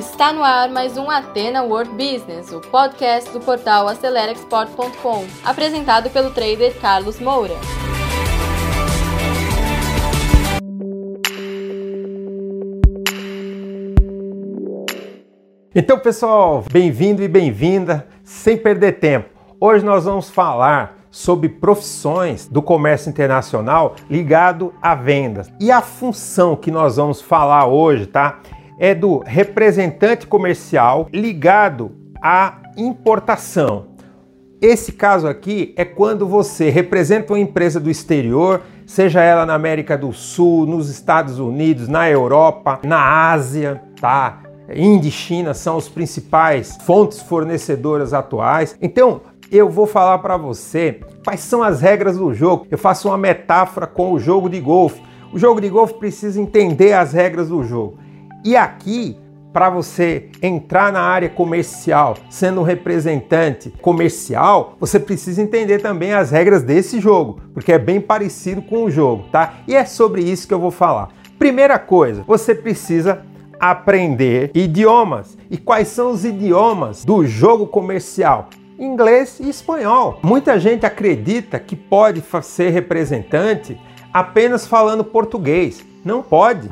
Está no ar mais um Atena World Business, o podcast do portal AceleraExport.com, apresentado pelo trader Carlos Moura. Então, pessoal, bem-vindo e bem-vinda, sem perder tempo. Hoje nós vamos falar sobre profissões do comércio internacional ligado a vendas. E a função que nós vamos falar hoje, tá? É do representante comercial ligado à importação. Esse caso aqui é quando você representa uma empresa do exterior, seja ela na América do Sul, nos Estados Unidos, na Europa, na Ásia, tá? Índia e China são os principais fontes fornecedoras atuais. Então, eu vou falar para você quais são as regras do jogo. Eu faço uma metáfora com o jogo de golfe. O jogo de golfe precisa entender as regras do jogo. E aqui, para você entrar na área comercial, sendo um representante comercial, você precisa entender também as regras desse jogo, porque é bem parecido com o jogo, tá? E é sobre isso que eu vou falar. Primeira coisa, você precisa aprender idiomas. E quais são os idiomas do jogo comercial? inglês e espanhol. Muita gente acredita que pode ser representante apenas falando português. Não pode.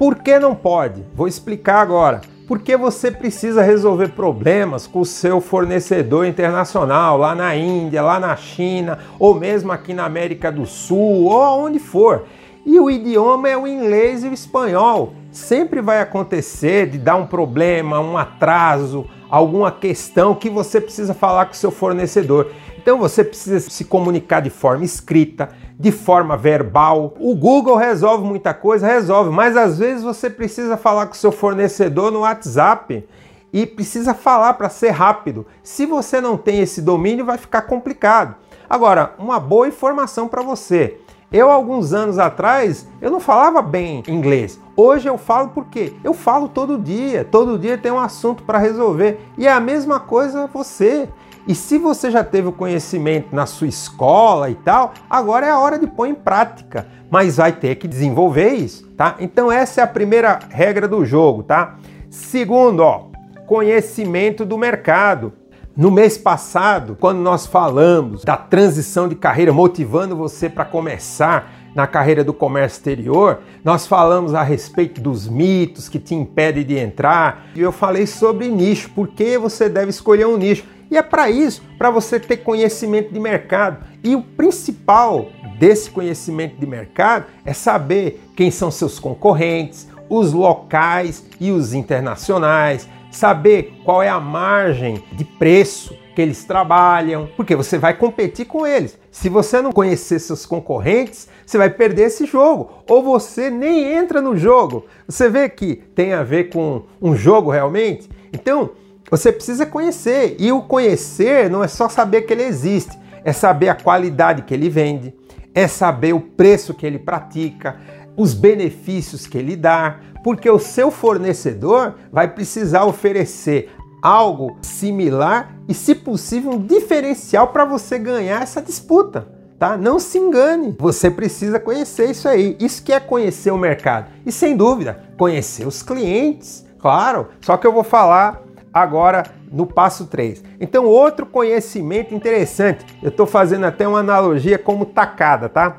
Por que não pode? Vou explicar agora. Porque você precisa resolver problemas com o seu fornecedor internacional, lá na Índia, lá na China, ou mesmo aqui na América do Sul, ou aonde for. E o idioma é o inglês e o espanhol. Sempre vai acontecer de dar um problema, um atraso, alguma questão que você precisa falar com o seu fornecedor. Então você precisa se comunicar de forma escrita, de forma verbal. O Google resolve muita coisa, resolve, mas às vezes você precisa falar com seu fornecedor no WhatsApp e precisa falar para ser rápido. Se você não tem esse domínio, vai ficar complicado. Agora, uma boa informação para você. Eu, alguns anos atrás, eu não falava bem inglês. Hoje eu falo porque eu falo todo dia. Todo dia tem um assunto para resolver. E é a mesma coisa você. E se você já teve o conhecimento na sua escola e tal, agora é a hora de pôr em prática. Mas vai ter que desenvolver isso, tá? Então essa é a primeira regra do jogo, tá? Segundo, ó, conhecimento do mercado. No mês passado, quando nós falamos da transição de carreira, motivando você para começar na carreira do comércio exterior, nós falamos a respeito dos mitos que te impedem de entrar, e eu falei sobre nicho, por que você deve escolher um nicho. E é para isso, para você ter conhecimento de mercado. E o principal desse conhecimento de mercado é saber quem são seus concorrentes, os locais e os internacionais, saber qual é a margem de preço que eles trabalham, porque você vai competir com eles. Se você não conhecer seus concorrentes, você vai perder esse jogo, ou você nem entra no jogo. Você vê que tem a ver com um jogo realmente? Então, você precisa conhecer, e o conhecer não é só saber que ele existe, é saber a qualidade que ele vende, é saber o preço que ele pratica, os benefícios que ele dá, porque o seu fornecedor vai precisar oferecer algo similar e, se possível, um diferencial para você ganhar essa disputa. Tá? Não se engane, você precisa conhecer isso aí. Isso que é conhecer o mercado. E sem dúvida, conhecer os clientes, claro. Só que eu vou falar agora no passo 3. Então, outro conhecimento interessante, eu estou fazendo até uma analogia como tacada, tá?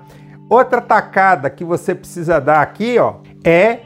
Outra tacada que você precisa dar aqui, ó, é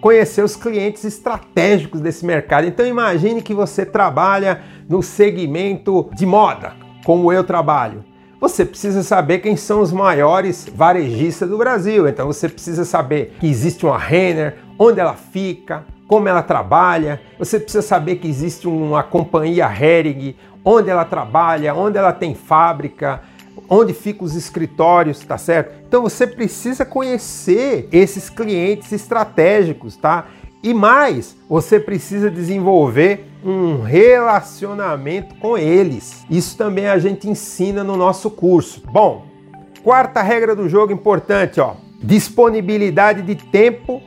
conhecer os clientes estratégicos desse mercado. Então imagine que você trabalha no segmento de moda, como eu trabalho. Você precisa saber quem são os maiores varejistas do Brasil. Então você precisa saber que existe uma Renner, onde ela fica, como ela trabalha. Você precisa saber que existe uma companhia Hering, onde ela trabalha, onde ela tem fábrica, onde ficam os escritórios, tá certo? Então você precisa conhecer esses clientes estratégicos, tá? E mais, você precisa desenvolver um relacionamento com eles. Isso também a gente ensina no nosso curso. Bom, quarta regra do jogo importante, ó, disponibilidade de tempo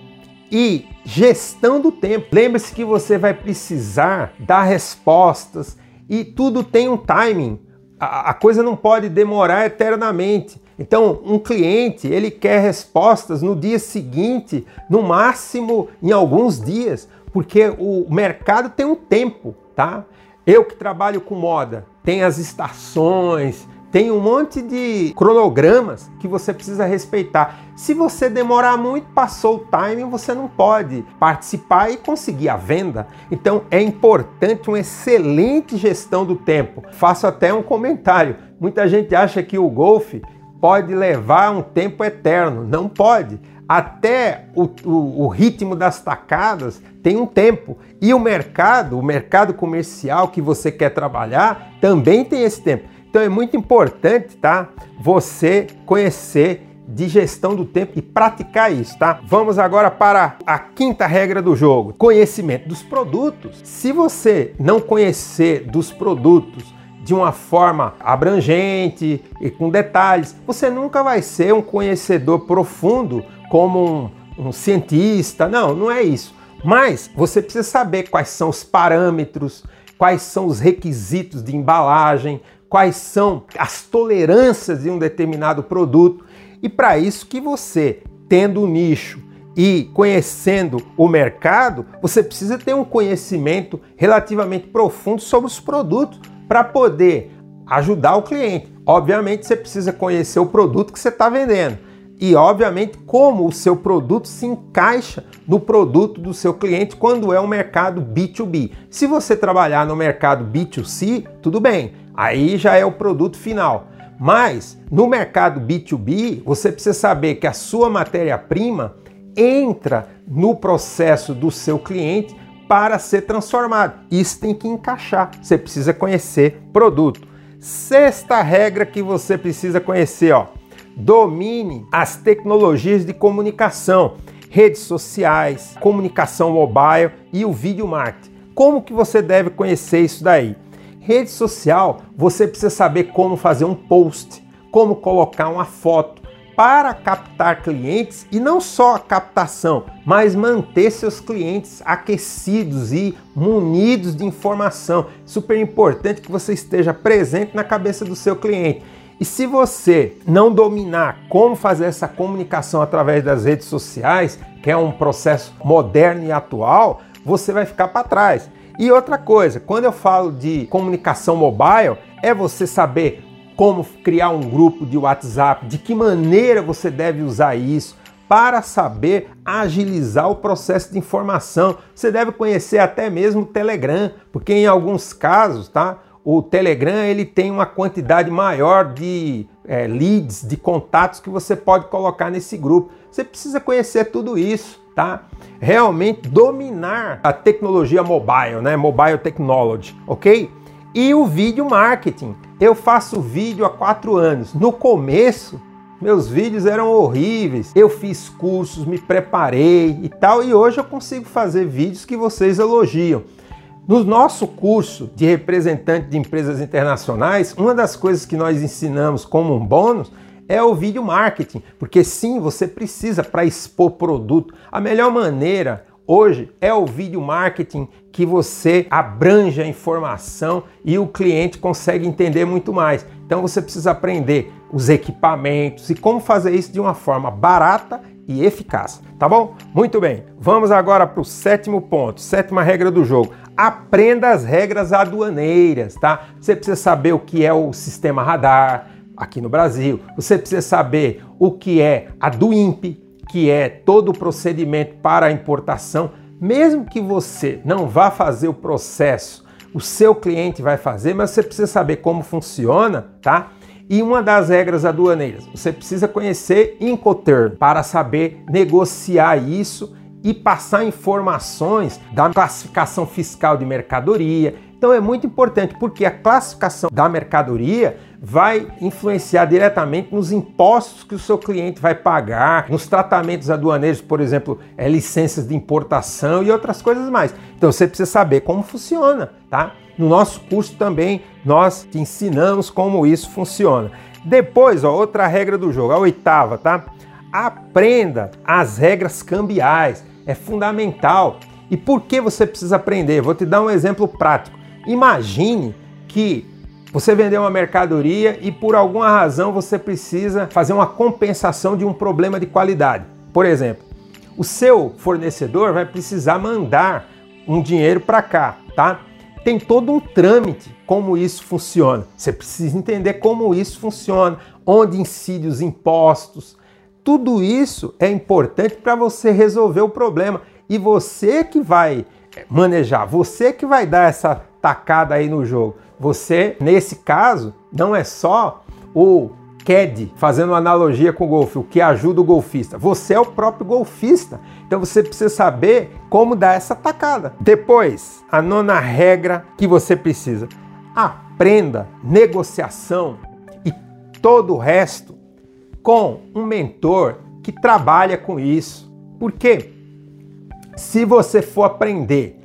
e gestão do tempo. Lembre-se que você vai precisar dar respostas e tudo tem um timing a, coisa não pode demorar eternamente. Então, um cliente, ele quer respostas no dia seguinte, no máximo em alguns dias, porque o mercado tem um tempo, tá? Eu que trabalho com moda, tem as estações, tem um monte de cronogramas que você precisa respeitar. Se você demorar muito, passou o timing, você não pode participar e conseguir a venda. Então é importante uma excelente gestão do tempo. Faço até um comentário. Muita gente acha que o golfe pode levar um tempo eterno. Não pode. Até o, o, o, ritmo das tacadas tem um tempo. E o mercado, o mercado comercial que você quer trabalhar, também tem esse tempo. Então é muito importante, tá? Você conhecer de gestão do tempo e praticar isso, tá? Vamos agora para a quinta regra do jogo: conhecimento dos produtos. Se você não conhecer dos produtos de uma forma abrangente e com detalhes, você nunca vai ser um conhecedor profundo como um, um cientista. Não, não é isso. Mas você precisa saber quais são os parâmetros, quais são os requisitos de embalagem, quais são as tolerâncias de um determinado produto. E para isso que você, tendo o um nicho e conhecendo o mercado, você precisa ter um conhecimento relativamente profundo sobre os produtos para poder ajudar o cliente. Obviamente, você precisa conhecer o produto que você está vendendo e, obviamente, como o seu produto se encaixa no produto do seu cliente quando é um mercado B2B. Se você trabalhar no mercado B2C, tudo bem Aí já é o produto final. Mas no mercado B2B, você precisa saber que a sua matéria-prima entra no processo do seu cliente para ser transformado. Isso tem que encaixar. Você precisa conhecer produto. Sexta regra que você precisa conhecer, ó. Domine as tecnologias de comunicação, redes sociais, comunicação mobile e o vídeo marketing. Como que você deve conhecer isso daí? Rede social, você precisa saber como fazer um post, como colocar uma foto para captar clientes e não só a captação, mas manter seus clientes aquecidos e munidos de informação. Super importante que você esteja presente na cabeça do seu cliente. E se você não dominar como fazer essa comunicação através das redes sociais, que é um processo moderno e atual, você vai ficar para trás. E outra coisa, quando eu falo de comunicação mobile, é você saber como criar um grupo de WhatsApp, de que maneira você deve usar isso para saber agilizar o processo de informação. Você deve conhecer até mesmo o Telegram, porque em alguns casos, tá? O Telegram ele tem uma quantidade maior de é, leads, de contatos que você pode colocar nesse grupo. Você precisa conhecer tudo isso tá? Realmente dominar a tecnologia mobile, né? Mobile technology, ok? E o vídeo marketing. Eu faço vídeo há quatro anos. No começo, meus vídeos eram horríveis. Eu fiz cursos, me preparei e tal, e hoje eu consigo fazer vídeos que vocês elogiam. No nosso curso de representante de empresas internacionais, uma das coisas que nós ensinamos como um bônus é o vídeo marketing, porque sim, você precisa para expor produto. A melhor maneira hoje é o vídeo marketing que você abrange a informação e o cliente consegue entender muito mais. Então você precisa aprender os equipamentos e como fazer isso de uma forma barata e eficaz, tá bom? Muito bem, vamos agora para o sétimo ponto, sétima regra do jogo. Aprenda as regras aduaneiras, tá? Você precisa saber o que é o sistema radar, aqui no Brasil. Você precisa saber o que é a DUIMP, que é todo o procedimento para a importação. Mesmo que você não vá fazer o processo, o seu cliente vai fazer, mas você precisa saber como funciona, tá? E uma das regras aduaneiras, você precisa conhecer Incoterm para saber negociar isso e passar informações da classificação fiscal de mercadoria. Então é muito importante porque a classificação da mercadoria vai influenciar diretamente nos impostos que o seu cliente vai pagar, nos tratamentos aduaneiros, por exemplo, é, licenças de importação e outras coisas mais. Então você precisa saber como funciona, tá? No nosso curso também nós te ensinamos como isso funciona. Depois, ó, outra regra do jogo, a oitava, tá? Aprenda as regras cambiais, é fundamental. E por que você precisa aprender? Vou te dar um exemplo prático. Imagine que você vendeu uma mercadoria e por alguma razão você precisa fazer uma compensação de um problema de qualidade. Por exemplo, o seu fornecedor vai precisar mandar um dinheiro para cá, tá? Tem todo um trâmite como isso funciona. Você precisa entender como isso funciona, onde incide os impostos. Tudo isso é importante para você resolver o problema e você que vai manejar, você que vai dar essa tacada aí no jogo. Você, nesse caso, não é só o CAD, fazendo analogia com o golfe, o que ajuda o golfista. Você é o próprio golfista. Então você precisa saber como dar essa tacada. Depois, a nona regra que você precisa. Aprenda negociação e todo o resto com um mentor que trabalha com isso. Porque se você for aprender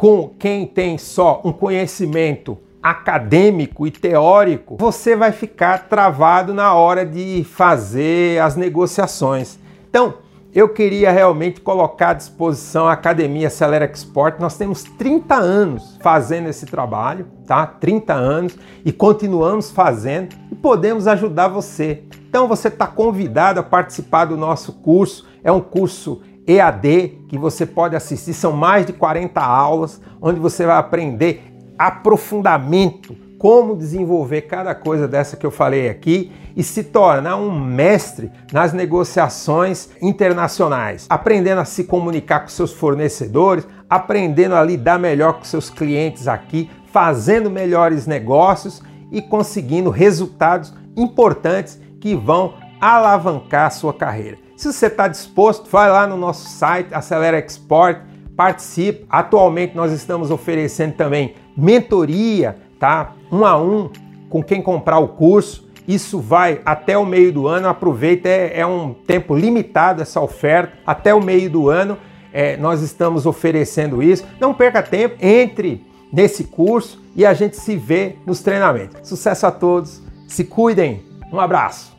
com quem tem só um conhecimento acadêmico e teórico, você vai ficar travado na hora de fazer as negociações. Então, eu queria realmente colocar à disposição a Academia Acelera Export. Nós temos 30 anos fazendo esse trabalho, tá? 30 anos e continuamos fazendo e podemos ajudar você. Então você está convidado a participar do nosso curso. É um curso EAD que você pode assistir, são mais de 40 aulas onde você vai aprender aprofundamento, como desenvolver cada coisa dessa que eu falei aqui e se tornar um mestre nas negociações internacionais, aprendendo a se comunicar com seus fornecedores, aprendendo a lidar melhor com seus clientes aqui, fazendo melhores negócios e conseguindo resultados importantes que vão alavancar a sua carreira. Se você está disposto, vai lá no nosso site Acelera Export, participe. Atualmente nós estamos oferecendo também mentoria, tá? Um a um com quem comprar o curso. Isso vai até o meio do ano. Aproveita, é, é um tempo limitado essa oferta. Até o meio do ano é, nós estamos oferecendo isso. Não perca tempo, entre nesse curso e a gente se vê nos treinamentos. Sucesso a todos, se cuidem, um abraço.